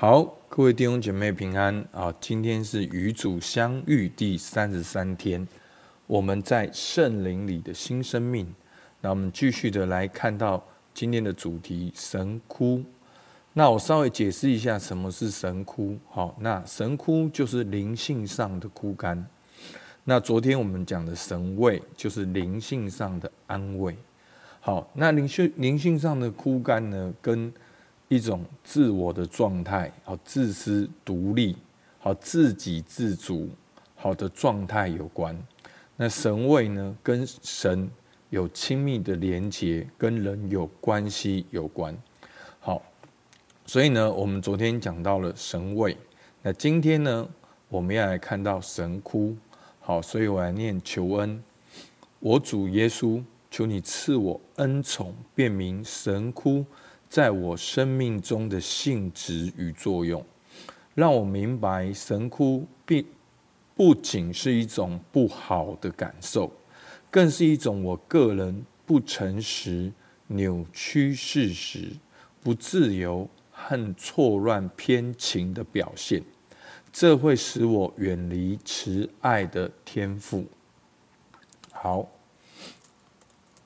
好，各位弟兄姐妹平安啊！今天是与主相遇第三十三天，我们在圣灵里的新生命。那我们继续的来看到今天的主题——神枯。那我稍微解释一下什么是神枯。好，那神枯就是灵性上的枯干。那昨天我们讲的神慰就是灵性上的安慰。好，那灵性灵性上的枯干呢，跟一种自我的状态，好自私独立，好自给自足，好的状态有关。那神位呢，跟神有亲密的连结，跟人有关系有关。好，所以呢，我们昨天讲到了神位，那今天呢，我们要来看到神枯。好，所以我来念求恩，我主耶稣，求你赐我恩宠，便明神枯。在我生命中的性质与作用，让我明白神哭并不仅是一种不好的感受，更是一种我个人不诚实、扭曲事实、不自由和错乱偏情的表现。这会使我远离慈爱的天赋。好。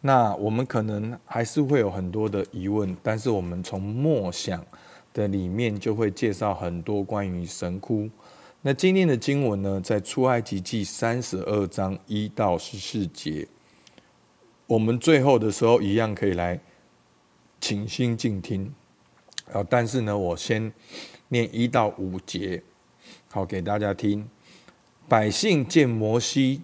那我们可能还是会有很多的疑问，但是我们从默想的里面就会介绍很多关于神枯。那今天的经文呢，在出埃及记三十二章一到十四节。我们最后的时候一样可以来倾心静听。啊，但是呢，我先念一到五节，好给大家听。百姓见摩西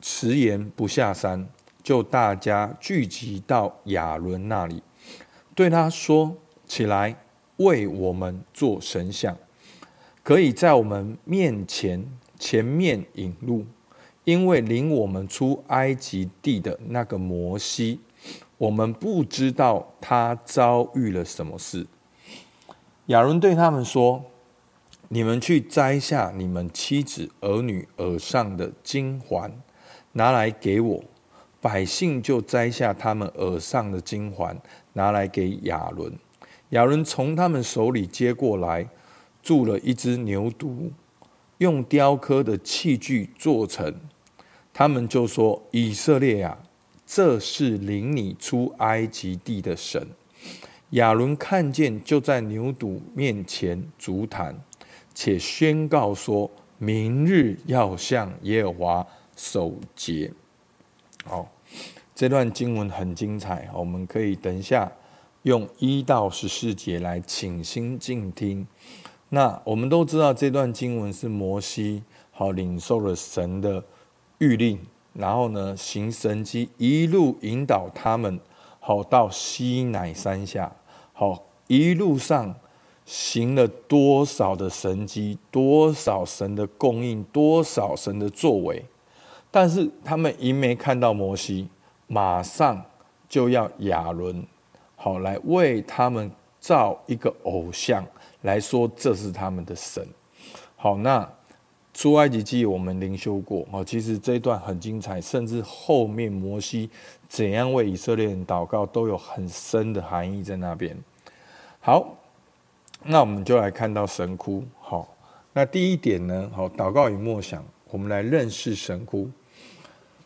迟延不下山。就大家聚集到亚伦那里，对他说：“起来，为我们做神像，可以在我们面前前面引路。因为领我们出埃及地的那个摩西，我们不知道他遭遇了什么事。”亚伦对他们说：“你们去摘下你们妻子儿女耳上的金环，拿来给我。”百姓就摘下他们耳上的金环，拿来给亚伦。亚伦从他们手里接过来，铸了一只牛犊，用雕刻的器具做成。他们就说：“以色列啊，这是领你出埃及地的神。”亚伦看见，就在牛犊面前足坛，且宣告说：“明日要向耶和华守节。”好，这段经文很精彩，我们可以等一下用一到十四节来倾心静听。那我们都知道这段经文是摩西好领受了神的谕令，然后呢行神迹，一路引导他们好到西乃山下，好一路上行了多少的神迹，多少神的供应，多少神的作为。但是他们一没看到摩西，马上就要亚伦，好来为他们造一个偶像，来说这是他们的神。好，那出埃及记我们灵修过，哦，其实这一段很精彩，甚至后面摩西怎样为以色列人祷告，都有很深的含义在那边。好，那我们就来看到神枯。好，那第一点呢，好，祷告与默想，我们来认识神枯。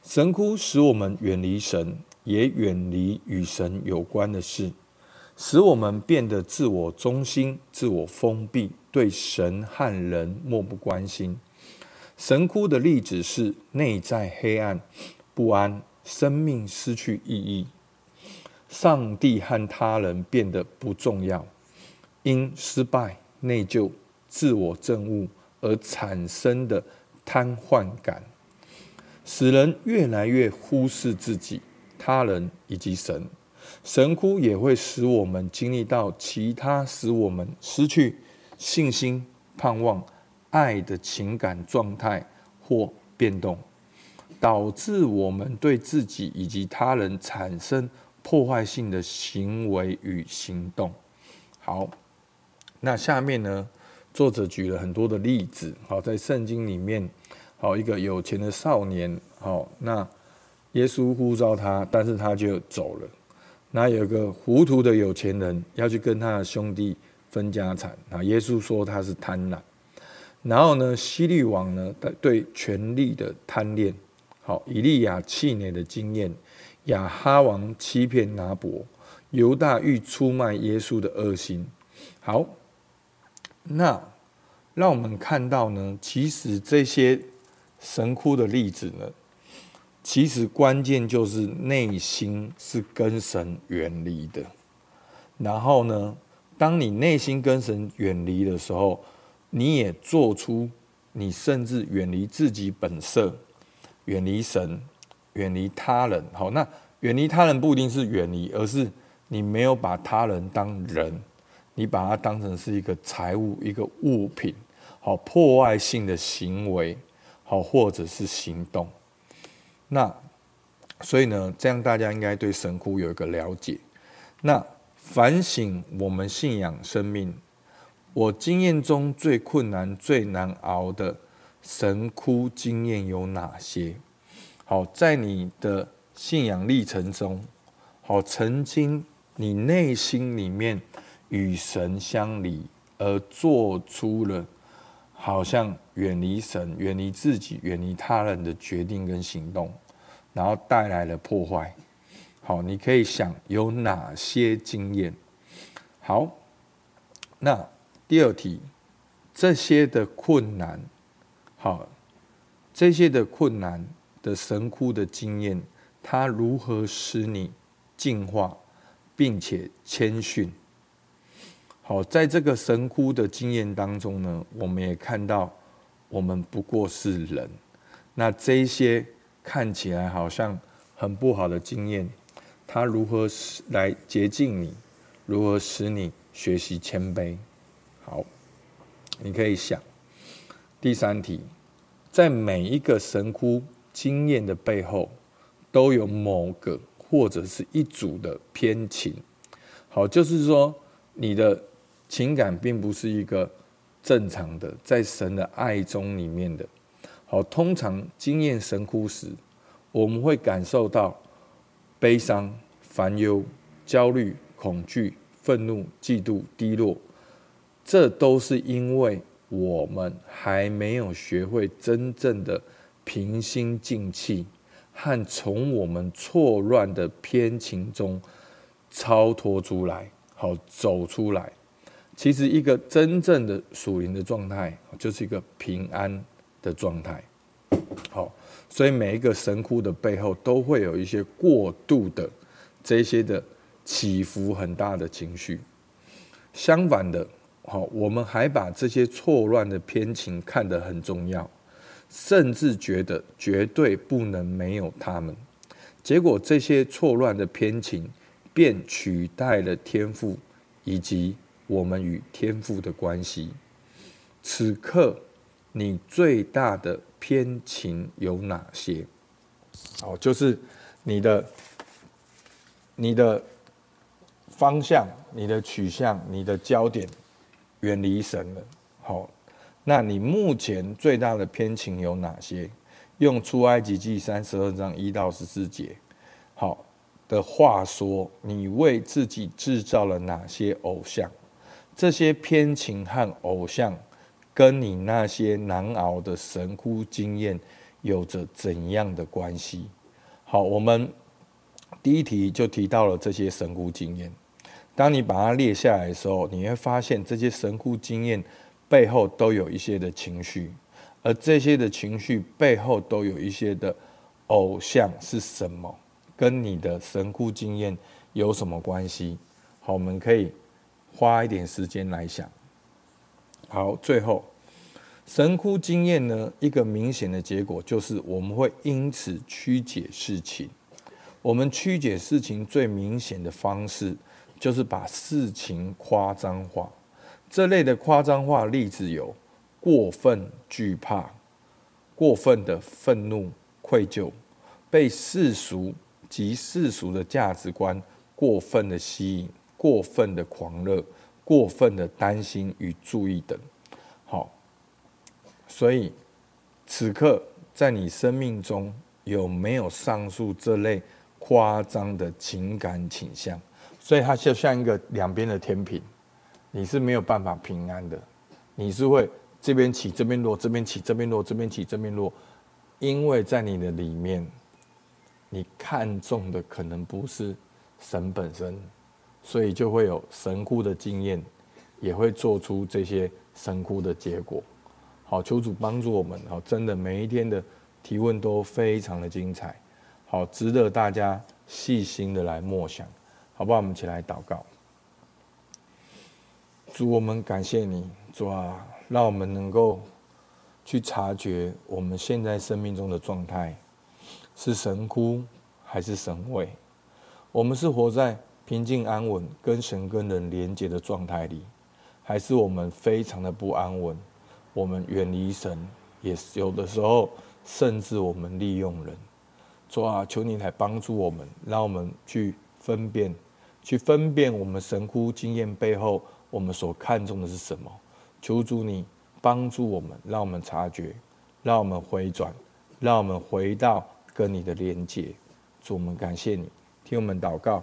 神枯使我们远离神，也远离与神有关的事，使我们变得自我中心、自我封闭，对神和人漠不关心。神枯的例子是内在黑暗、不安，生命失去意义，上帝和他人变得不重要，因失败、内疚、自我憎恶而产生的瘫痪感。使人越来越忽视自己、他人以及神。神枯也会使我们经历到其他使我们失去信心、盼望、爱的情感状态或变动，导致我们对自己以及他人产生破坏性的行为与行动。好，那下面呢，作者举了很多的例子。好，在圣经里面。好，一个有钱的少年，好，那耶稣呼召他，但是他就走了。那有个糊涂的有钱人要去跟他的兄弟分家产啊。耶稣说他是贪婪。然后呢，希律王呢，对权力的贪恋。好，以利亚气馁的经验，亚哈王欺骗拿伯，犹大欲出卖耶稣的恶心。好，那让我们看到呢，其实这些神枯的例子呢，其实关键就是内心是跟神远离的。然后呢，当你内心跟神远离的时候，你也做出你甚至远离自己本色。远离神，远离他人。好，那远离他人不一定是远离，而是你没有把他人当人，你把它当成是一个财物、一个物品。好，破坏性的行为，好，或者是行动。那所以呢，这样大家应该对神枯有一个了解。那反省我们信仰生命，我经验中最困难、最难熬的。神枯经验有哪些？好，在你的信仰历程中，好，曾经你内心里面与神相离，而做出了好像远离神、远离自己、远离他人的决定跟行动，然后带来了破坏。好，你可以想有哪些经验？好，那第二题，这些的困难。好，这些的困难的神枯的经验，它如何使你进化，并且谦逊？好，在这个神枯的经验当中呢，我们也看到，我们不过是人。那这些看起来好像很不好的经验，它如何使来洁净你？如何使你学习谦卑？好，你可以想。第三题，在每一个神枯经验的背后，都有某个或者是一组的偏情。好，就是说你的情感并不是一个正常的，在神的爱中里面的。好，通常经验神哭时，我们会感受到悲伤、烦忧、焦虑、恐惧、愤怒、嫉妒、低落，这都是因为。我们还没有学会真正的平心静气，和从我们错乱的偏情中超脱出来，好走出来。其实，一个真正的属灵的状态，就是一个平安的状态。好，所以每一个神枯的背后，都会有一些过度的这些的起伏很大的情绪。相反的。好，我们还把这些错乱的偏情看得很重要，甚至觉得绝对不能没有他们。结果，这些错乱的偏情便取代了天赋以及我们与天父的关系。此刻，你最大的偏情有哪些？好，就是你的、你的方向、你的取向、你的焦点。远离神了，好，那你目前最大的偏情有哪些？用出埃及记三十二章一到十四节，好的话说，你为自己制造了哪些偶像？这些偏情和偶像，跟你那些难熬的神枯经验有着怎样的关系？好，我们第一题就提到了这些神枯经验。当你把它列下来的时候，你会发现这些神枯经验背后都有一些的情绪，而这些的情绪背后都有一些的偶像是什么？跟你的神枯经验有什么关系？好，我们可以花一点时间来想。好，最后神枯经验呢，一个明显的结果就是我们会因此曲解事情。我们曲解事情最明显的方式。就是把事情夸张化，这类的夸张化例子有过分惧怕、过分的愤怒、愧疚，被世俗及世俗的价值观过分的吸引、过分的狂热、过分的担心与注意等。好，所以此刻在你生命中有没有上述这类夸张的情感倾向？所以它就像一个两边的天平，你是没有办法平安的，你是会这边起这边落，这边起这边落，这边起这边落，因为在你的里面，你看重的可能不是神本身，所以就会有神枯的经验，也会做出这些神枯的结果。好，求主帮助我们。好，真的每一天的提问都非常的精彩，好，值得大家细心的来默想，好不好？我们一起来祷告。主，我们感谢你，主啊，让我们能够去察觉我们现在生命中的状态，是神枯还是神位？我们是活在平静安稳、跟神跟人连接的状态里，还是我们非常的不安稳？我们远离神，也有的时候，甚至我们利用人。主啊，求你来帮助我们，让我们去分辨，去分辨我们神枯经验背后。我们所看重的是什么？求主你帮助我们，让我们察觉，让我们回转，让我们回到跟你的连接。主，我们感谢你，听我们祷告，